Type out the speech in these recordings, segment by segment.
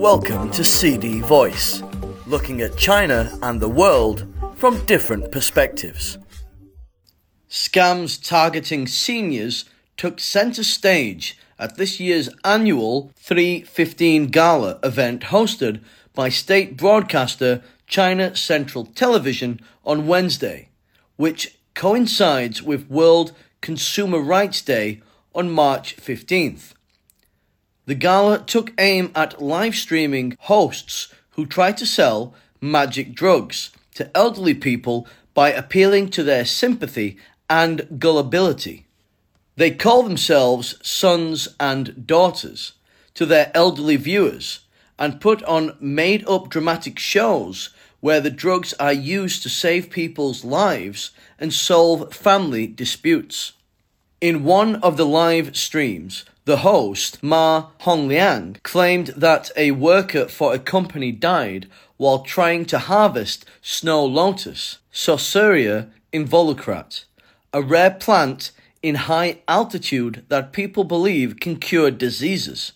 Welcome to CD Voice, looking at China and the world from different perspectives. Scams targeting seniors took centre stage at this year's annual 315 Gala event hosted by state broadcaster China Central Television on Wednesday, which coincides with World Consumer Rights Day on March 15th. The gala took aim at live streaming hosts who try to sell magic drugs to elderly people by appealing to their sympathy and gullibility. They call themselves sons and daughters to their elderly viewers and put on made up dramatic shows where the drugs are used to save people's lives and solve family disputes. In one of the live streams, the host, Ma Hongliang, claimed that a worker for a company died while trying to harvest snow lotus, Saussurea involucrate, a rare plant in high altitude that people believe can cure diseases.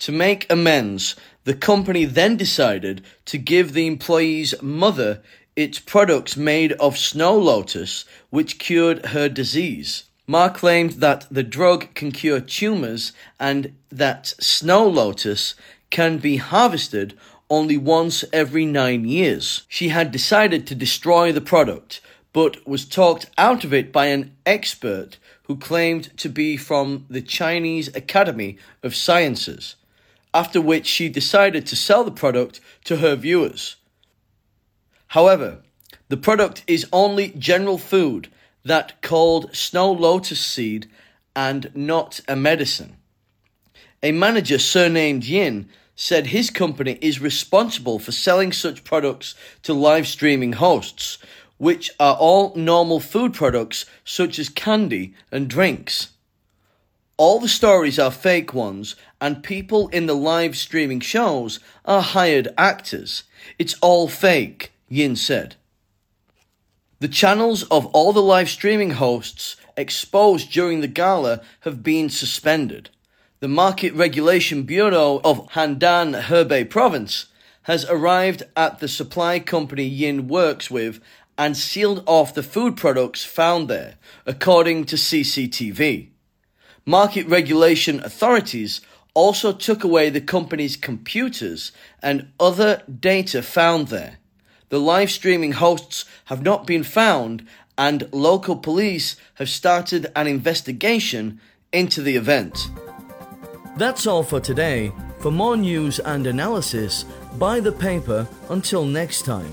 To make amends, the company then decided to give the employee's mother its products made of snow lotus, which cured her disease. Ma claimed that the drug can cure tumors and that snow lotus can be harvested only once every nine years. She had decided to destroy the product, but was talked out of it by an expert who claimed to be from the Chinese Academy of Sciences, after which she decided to sell the product to her viewers. However, the product is only general food that called snow lotus seed and not a medicine. A manager surnamed Yin said his company is responsible for selling such products to live streaming hosts, which are all normal food products such as candy and drinks. All the stories are fake ones, and people in the live streaming shows are hired actors. It's all fake, Yin said. The channels of all the live streaming hosts exposed during the gala have been suspended. The Market Regulation Bureau of Handan Hebei Province has arrived at the supply company Yin works with and sealed off the food products found there, according to CCTV. Market regulation authorities also took away the company's computers and other data found there. The live streaming hosts have not been found, and local police have started an investigation into the event. That's all for today. For more news and analysis, buy the paper. Until next time.